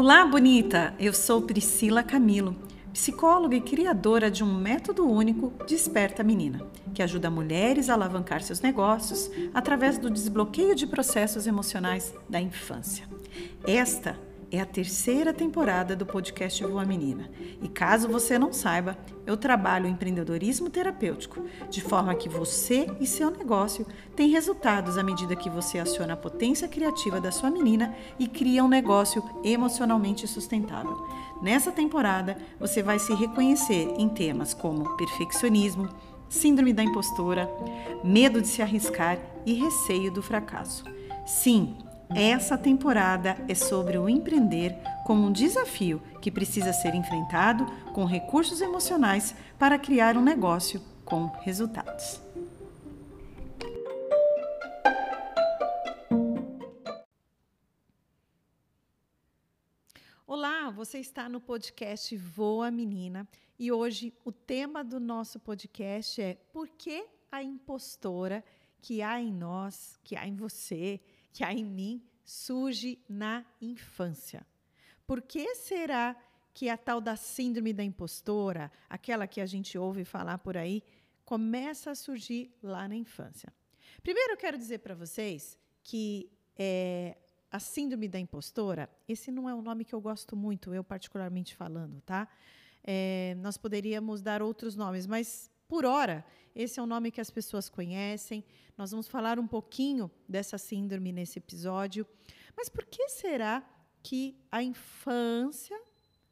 Olá, bonita! Eu sou Priscila Camilo, psicóloga e criadora de um método único Desperta Menina, que ajuda mulheres a alavancar seus negócios através do desbloqueio de processos emocionais da infância. Esta é a terceira temporada do podcast Voa Menina. E caso você não saiba, eu trabalho empreendedorismo terapêutico, de forma que você e seu negócio têm resultados à medida que você aciona a potência criativa da sua menina e cria um negócio emocionalmente sustentável. Nessa temporada, você vai se reconhecer em temas como perfeccionismo, síndrome da impostora, medo de se arriscar e receio do fracasso. Sim, essa temporada é sobre o empreender como um desafio que precisa ser enfrentado com recursos emocionais para criar um negócio com resultados. Olá, você está no podcast Voa Menina e hoje o tema do nosso podcast é Por que a impostora que há em nós, que há em você, que há em mim surge na infância. Por que será que a tal da síndrome da impostora, aquela que a gente ouve falar por aí, começa a surgir lá na infância? Primeiro, eu quero dizer para vocês que é, a síndrome da impostora, esse não é um nome que eu gosto muito, eu particularmente falando, tá? É, nós poderíamos dar outros nomes, mas por hora, esse é o nome que as pessoas conhecem. Nós vamos falar um pouquinho dessa síndrome nesse episódio. Mas por que será que a infância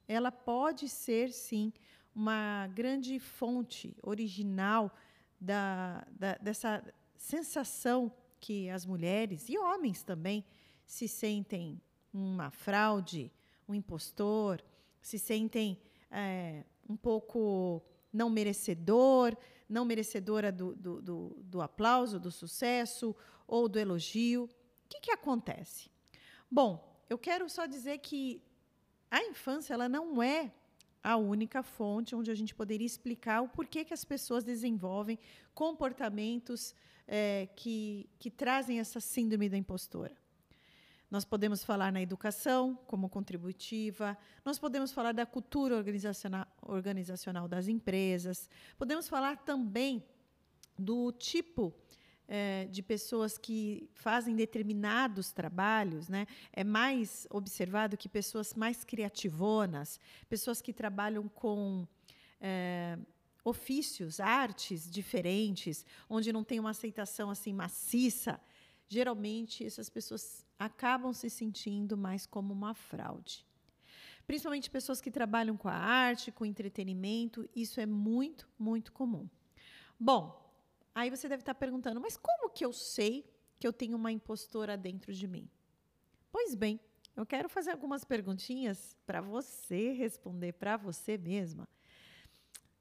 ela pode ser sim uma grande fonte original da, da, dessa sensação que as mulheres e homens também se sentem uma fraude, um impostor, se sentem é, um pouco não merecedor, não merecedora do, do, do, do aplauso, do sucesso ou do elogio. O que, que acontece? Bom, eu quero só dizer que a infância ela não é a única fonte onde a gente poderia explicar o porquê que as pessoas desenvolvem comportamentos é, que, que trazem essa síndrome da impostora. Nós podemos falar na educação como contributiva, nós podemos falar da cultura organizacional, organizacional das empresas, podemos falar também do tipo é, de pessoas que fazem determinados trabalhos, né? É mais observado que pessoas mais criativonas, pessoas que trabalham com é, ofícios, artes diferentes, onde não tem uma aceitação assim maciça, geralmente essas pessoas acabam se sentindo mais como uma fraude. Principalmente pessoas que trabalham com a arte, com entretenimento, isso é muito, muito comum. Bom, aí você deve estar perguntando, mas como que eu sei que eu tenho uma impostora dentro de mim? Pois bem, eu quero fazer algumas perguntinhas para você responder para você mesma.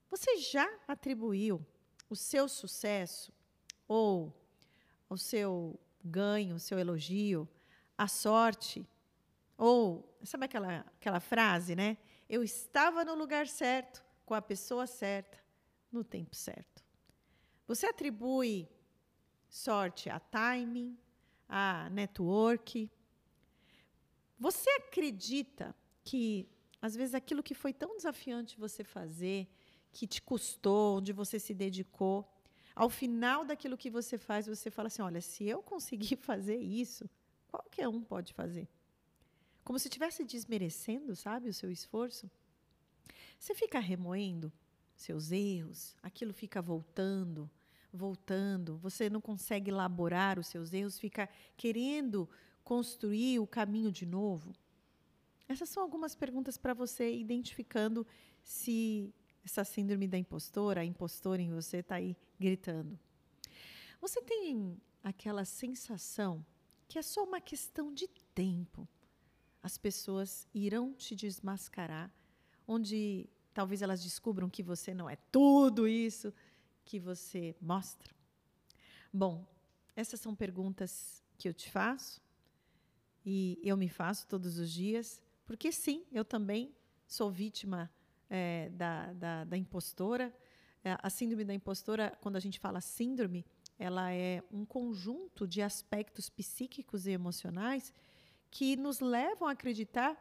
Você já atribuiu o seu sucesso ou o seu ganho, seu elogio a sorte. Ou, sabe aquela, aquela frase, né? Eu estava no lugar certo, com a pessoa certa, no tempo certo. Você atribui sorte a timing, a network. Você acredita que, às vezes, aquilo que foi tão desafiante você fazer, que te custou, onde você se dedicou, ao final daquilo que você faz, você fala assim: olha, se eu conseguir fazer isso, qualquer um pode fazer. Como se estivesse desmerecendo, sabe, o seu esforço. Você fica remoendo seus erros, aquilo fica voltando, voltando, você não consegue elaborar os seus erros, fica querendo construir o caminho de novo. Essas são algumas perguntas para você identificando se essa síndrome da impostora, a impostora em você está aí gritando. Você tem aquela sensação que é só uma questão de tempo. As pessoas irão te desmascarar, onde talvez elas descubram que você não é tudo isso que você mostra. Bom, essas são perguntas que eu te faço e eu me faço todos os dias, porque sim, eu também sou vítima é, da, da, da impostora. É, a síndrome da impostora, quando a gente fala síndrome, ela é um conjunto de aspectos psíquicos e emocionais que nos levam a acreditar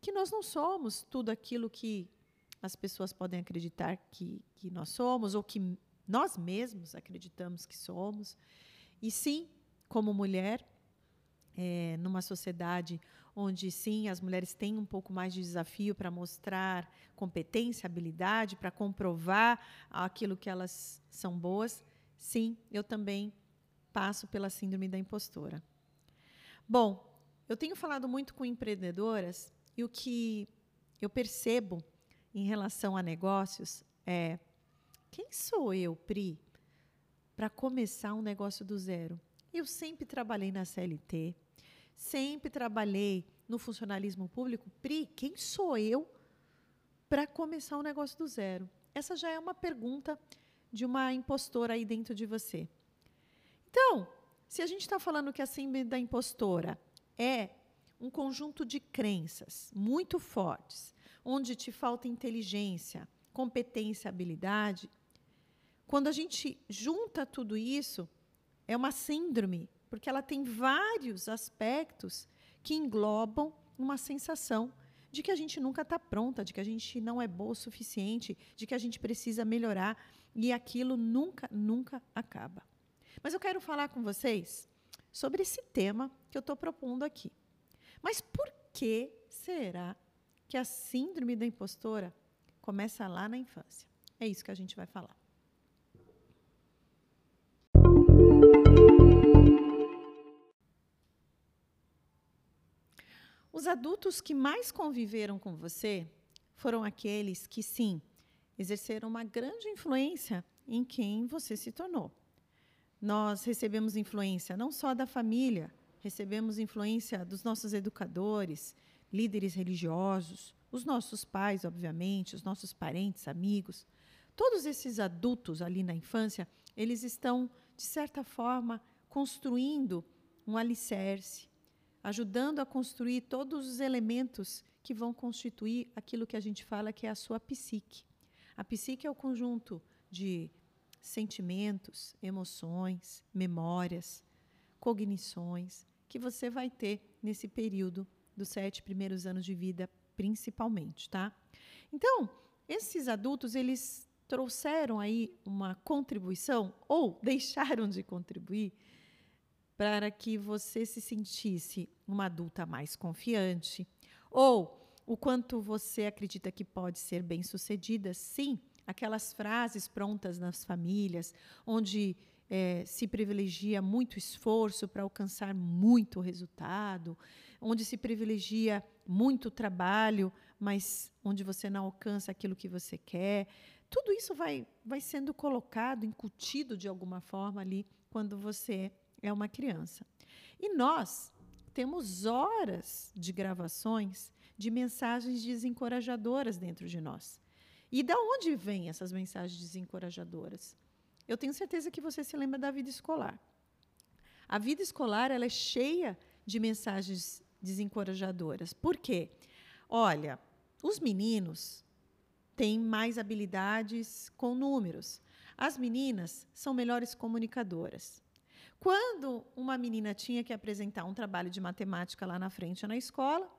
que nós não somos tudo aquilo que as pessoas podem acreditar que, que nós somos ou que nós mesmos acreditamos que somos. E sim, como mulher, é, numa sociedade onde sim as mulheres têm um pouco mais de desafio para mostrar competência, habilidade, para comprovar aquilo que elas são boas, sim, eu também passo pela síndrome da impostora. Bom, eu tenho falado muito com empreendedoras e o que eu percebo em relação a negócios é quem sou eu, Pri, para começar um negócio do zero? Eu sempre trabalhei na CLT, sempre trabalhei no funcionalismo público. Pri, quem sou eu para começar um negócio do zero? Essa já é uma pergunta de uma impostora aí dentro de você. Então, se a gente está falando que a síndrome da impostora é um conjunto de crenças muito fortes, onde te falta inteligência, competência, habilidade, quando a gente junta tudo isso, é uma síndrome, porque ela tem vários aspectos que englobam uma sensação de que a gente nunca está pronta, de que a gente não é boa o suficiente, de que a gente precisa melhorar e aquilo nunca, nunca acaba. Mas eu quero falar com vocês sobre esse tema que eu estou propondo aqui. Mas por que será que a síndrome da impostora começa lá na infância? É isso que a gente vai falar. Os adultos que mais conviveram com você foram aqueles que, sim, exerceram uma grande influência em quem você se tornou. Nós recebemos influência não só da família, recebemos influência dos nossos educadores, líderes religiosos, os nossos pais, obviamente, os nossos parentes, amigos. Todos esses adultos ali na infância, eles estão, de certa forma, construindo um alicerce, ajudando a construir todos os elementos que vão constituir aquilo que a gente fala que é a sua psique. A psique é o conjunto de sentimentos, emoções, memórias, cognições que você vai ter nesse período dos sete primeiros anos de vida, principalmente, tá? Então, esses adultos eles trouxeram aí uma contribuição ou deixaram de contribuir para que você se sentisse uma adulta mais confiante, ou o quanto você acredita que pode ser bem-sucedida, sim, aquelas frases prontas nas famílias, onde é, se privilegia muito esforço para alcançar muito resultado, onde se privilegia muito trabalho, mas onde você não alcança aquilo que você quer. Tudo isso vai, vai sendo colocado, incutido de alguma forma ali quando você é uma criança. E nós temos horas de gravações de mensagens desencorajadoras dentro de nós. E da onde vêm essas mensagens desencorajadoras? Eu tenho certeza que você se lembra da vida escolar. A vida escolar ela é cheia de mensagens desencorajadoras. Por quê? Olha, os meninos têm mais habilidades com números. As meninas são melhores comunicadoras. Quando uma menina tinha que apresentar um trabalho de matemática lá na frente na escola,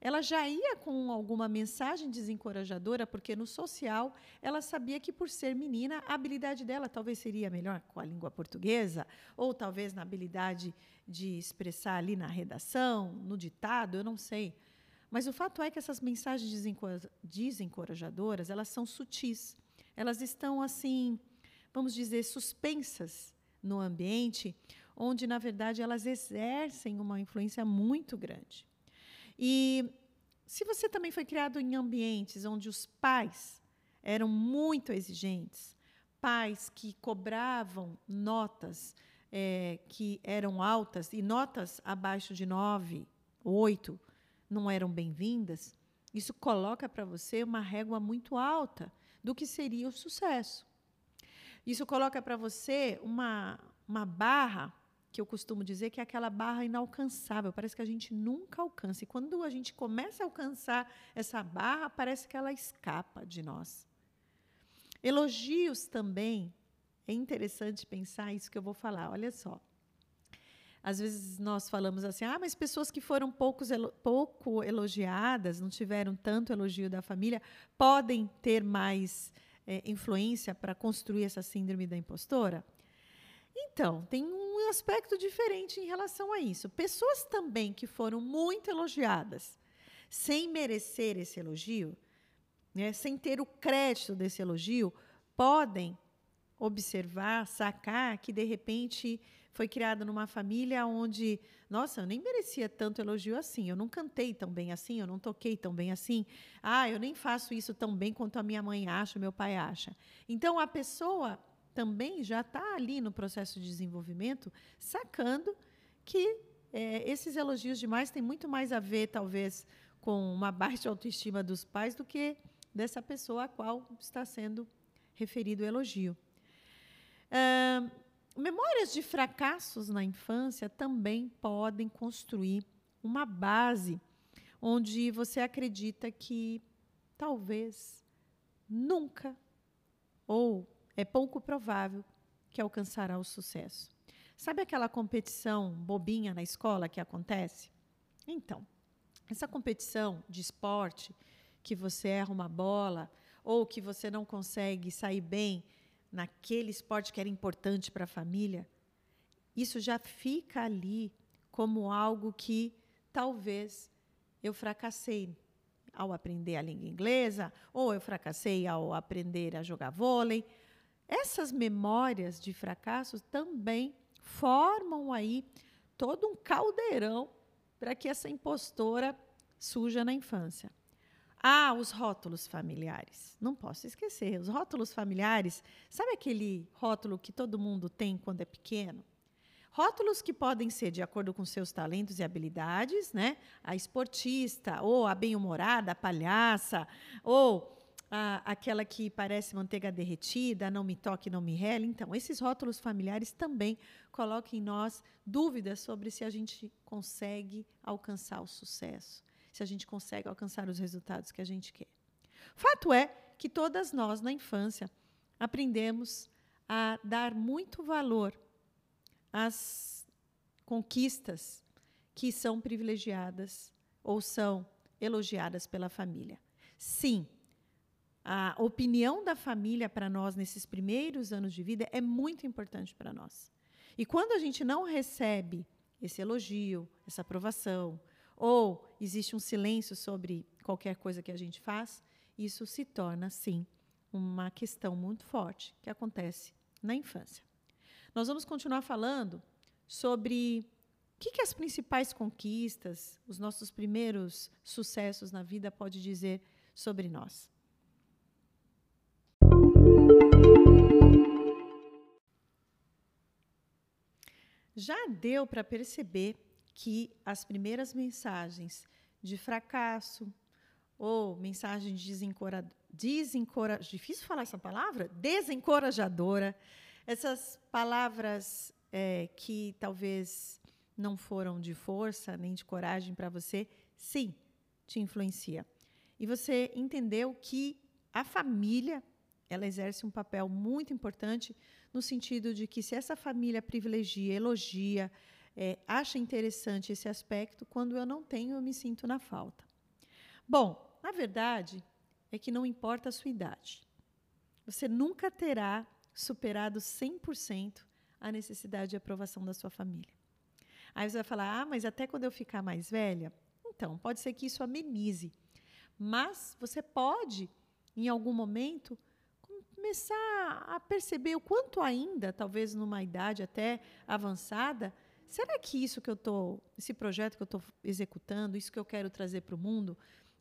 ela já ia com alguma mensagem desencorajadora, porque no social ela sabia que, por ser menina, a habilidade dela talvez seria melhor com a língua portuguesa, ou talvez na habilidade de expressar ali na redação, no ditado, eu não sei. Mas o fato é que essas mensagens desencorajadoras, elas são sutis. Elas estão, assim, vamos dizer, suspensas no ambiente, onde, na verdade, elas exercem uma influência muito grande. E se você também foi criado em ambientes onde os pais eram muito exigentes, pais que cobravam notas é, que eram altas e notas abaixo de nove, oito não eram bem-vindas, isso coloca para você uma régua muito alta do que seria o sucesso. Isso coloca para você uma, uma barra que eu costumo dizer que é aquela barra inalcançável, parece que a gente nunca alcança. E quando a gente começa a alcançar essa barra, parece que ela escapa de nós. Elogios também, é interessante pensar isso que eu vou falar, olha só. Às vezes nós falamos assim, ah, mas pessoas que foram poucos, pouco elogiadas, não tiveram tanto elogio da família, podem ter mais é, influência para construir essa síndrome da impostora? Então, tem um aspecto diferente em relação a isso. Pessoas também que foram muito elogiadas, sem merecer esse elogio, né, sem ter o crédito desse elogio, podem observar, sacar que de repente foi criado numa família onde, nossa, eu nem merecia tanto elogio assim, eu não cantei tão bem assim, eu não toquei tão bem assim, ah, eu nem faço isso tão bem quanto a minha mãe acha, meu pai acha. Então a pessoa também já está ali no processo de desenvolvimento, sacando que é, esses elogios demais têm muito mais a ver, talvez, com uma baixa autoestima dos pais do que dessa pessoa a qual está sendo referido o elogio. Uh, memórias de fracassos na infância também podem construir uma base onde você acredita que talvez nunca ou é pouco provável que alcançará o sucesso. Sabe aquela competição bobinha na escola que acontece? Então, essa competição de esporte que você erra uma bola ou que você não consegue sair bem naquele esporte que era importante para a família, isso já fica ali como algo que talvez eu fracassei ao aprender a língua inglesa, ou eu fracassei ao aprender a jogar vôlei. Essas memórias de fracassos também formam aí todo um caldeirão para que essa impostora suja na infância. Ah, os rótulos familiares. Não posso esquecer. Os rótulos familiares, sabe aquele rótulo que todo mundo tem quando é pequeno? Rótulos que podem ser de acordo com seus talentos e habilidades, né? A esportista, ou a bem-humorada, a palhaça, ou a, aquela que parece manteiga derretida, não me toque, não me rele. Então, esses rótulos familiares também colocam em nós dúvidas sobre se a gente consegue alcançar o sucesso se a gente consegue alcançar os resultados que a gente quer. Fato é que todas nós, na infância, aprendemos a dar muito valor às conquistas que são privilegiadas ou são elogiadas pela família. Sim, a opinião da família para nós nesses primeiros anos de vida é muito importante para nós. E quando a gente não recebe esse elogio, essa aprovação, ou existe um silêncio sobre qualquer coisa que a gente faz, isso se torna, sim, uma questão muito forte que acontece na infância. Nós vamos continuar falando sobre o que, que as principais conquistas, os nossos primeiros sucessos na vida pode dizer sobre nós. Já deu para perceber que as primeiras mensagens de fracasso ou mensagem de desencora, desencora, difícil falar essa palavra, desencorajadora, essas palavras é, que talvez não foram de força nem de coragem para você, sim, te influencia. E você entendeu que a família ela exerce um papel muito importante no sentido de que se essa família privilegia, elogia, é, acha interessante esse aspecto, quando eu não tenho, eu me sinto na falta. Bom, a verdade é que não importa a sua idade. Você nunca terá superado 100% a necessidade de aprovação da sua família. Aí você vai falar: ah, mas até quando eu ficar mais velha? Então, pode ser que isso amenize. Mas você pode, em algum momento, começar a perceber o quanto ainda, talvez numa idade até avançada, será que isso que eu estou, esse projeto que eu estou executando, isso que eu quero trazer para o mundo,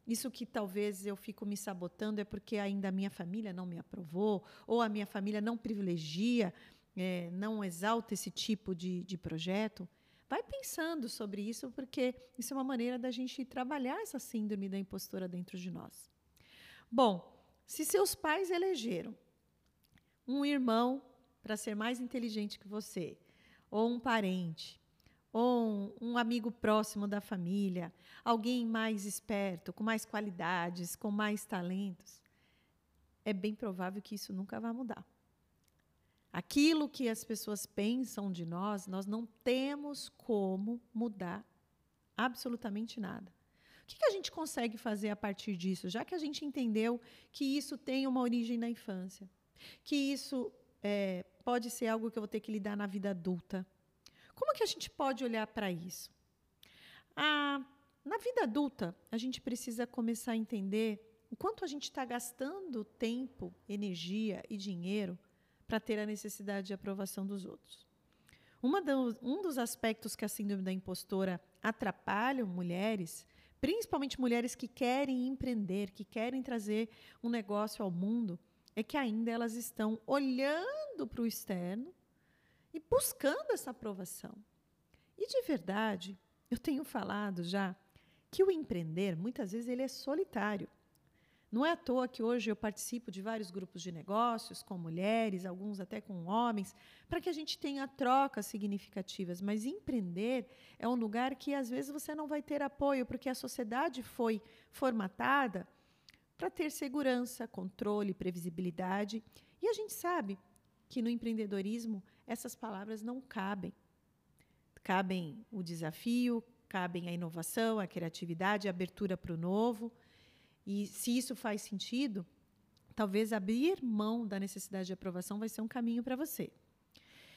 isso que talvez eu fico me sabotando é porque ainda a minha família não me aprovou, ou a minha família não privilegia, é, não exalta esse tipo de, de projeto. Vai pensando sobre isso, porque isso é uma maneira da gente trabalhar essa síndrome da impostora dentro de nós. Bom, se seus pais elegeram um irmão para ser mais inteligente que você, ou um parente, ou um, amigo próximo da família, alguém mais esperto, com mais qualidades, com mais talentos, é bem provável que isso nunca vá mudar. aquilo que as pessoas pensam de nós, nós não temos como mudar absolutamente nada. O que a gente consegue fazer a partir disso? Já que a gente entendeu que isso tem uma origem na infância, que isso é, pode ser algo que eu vou ter que lidar na vida adulta. Como que a gente pode olhar para isso? Ah, na vida adulta, a gente precisa começar a entender o quanto a gente está gastando tempo, energia e dinheiro para ter a necessidade de aprovação dos outros. Do, um dos aspectos que a síndrome da impostora atrapalham mulheres, principalmente mulheres que querem empreender, que querem trazer um negócio ao mundo, é que ainda elas estão olhando para o externo e buscando essa aprovação. E de verdade, eu tenho falado já que o empreender, muitas vezes, ele é solitário. Não é à toa que hoje eu participo de vários grupos de negócios com mulheres, alguns até com homens, para que a gente tenha trocas significativas. Mas empreender é um lugar que às vezes você não vai ter apoio, porque a sociedade foi formatada para ter segurança, controle, previsibilidade. E a gente sabe que no empreendedorismo essas palavras não cabem. Cabem o desafio, cabem a inovação, a criatividade, a abertura para o novo. E se isso faz sentido, talvez abrir mão da necessidade de aprovação vai ser um caminho para você.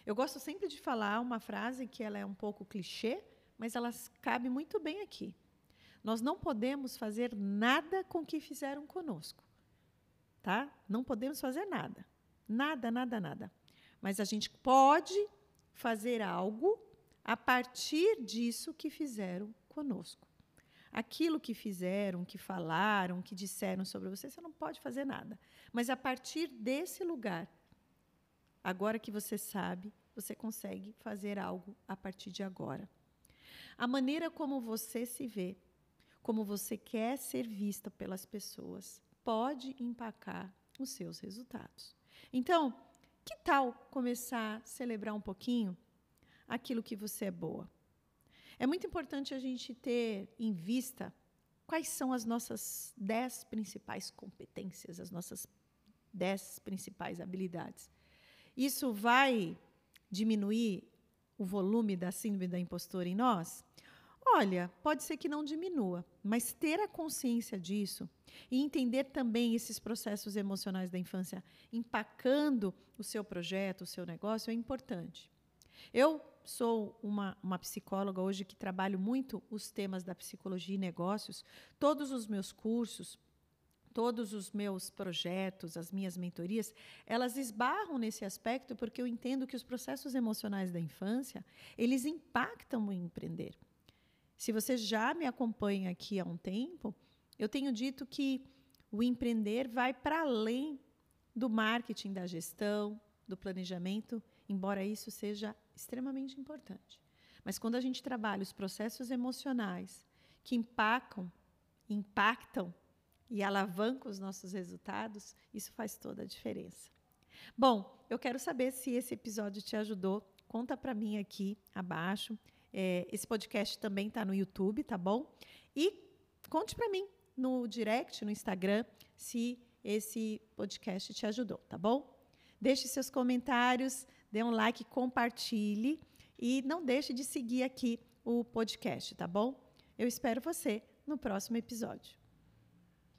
Eu gosto sempre de falar uma frase que ela é um pouco clichê, mas ela cabe muito bem aqui. Nós não podemos fazer nada com o que fizeram conosco. Tá? Não podemos fazer nada. Nada, nada, nada. Mas a gente pode fazer algo a partir disso que fizeram conosco aquilo que fizeram, que falaram, que disseram sobre você, você não pode fazer nada. Mas a partir desse lugar, agora que você sabe, você consegue fazer algo a partir de agora. A maneira como você se vê, como você quer ser vista pelas pessoas, pode empacar os seus resultados. Então, que tal começar a celebrar um pouquinho aquilo que você é boa? É muito importante a gente ter em vista quais são as nossas dez principais competências, as nossas dez principais habilidades. Isso vai diminuir o volume da síndrome da impostora em nós? Olha, pode ser que não diminua, mas ter a consciência disso e entender também esses processos emocionais da infância impactando o seu projeto, o seu negócio é importante. Eu sou uma, uma psicóloga hoje que trabalho muito os temas da psicologia e negócios. Todos os meus cursos, todos os meus projetos, as minhas mentorias, elas esbarram nesse aspecto porque eu entendo que os processos emocionais da infância, eles impactam o empreender. Se você já me acompanha aqui há um tempo, eu tenho dito que o empreender vai para além do marketing, da gestão, do planejamento, embora isso seja extremamente importante. Mas quando a gente trabalha os processos emocionais que impactam, impactam e alavancam os nossos resultados, isso faz toda a diferença. Bom, eu quero saber se esse episódio te ajudou. Conta para mim aqui abaixo. É, esse podcast também está no YouTube, tá bom? E conte para mim no direct, no Instagram, se esse podcast te ajudou, tá bom? Deixe seus comentários dê um like, compartilhe e não deixe de seguir aqui o podcast, tá bom? Eu espero você no próximo episódio.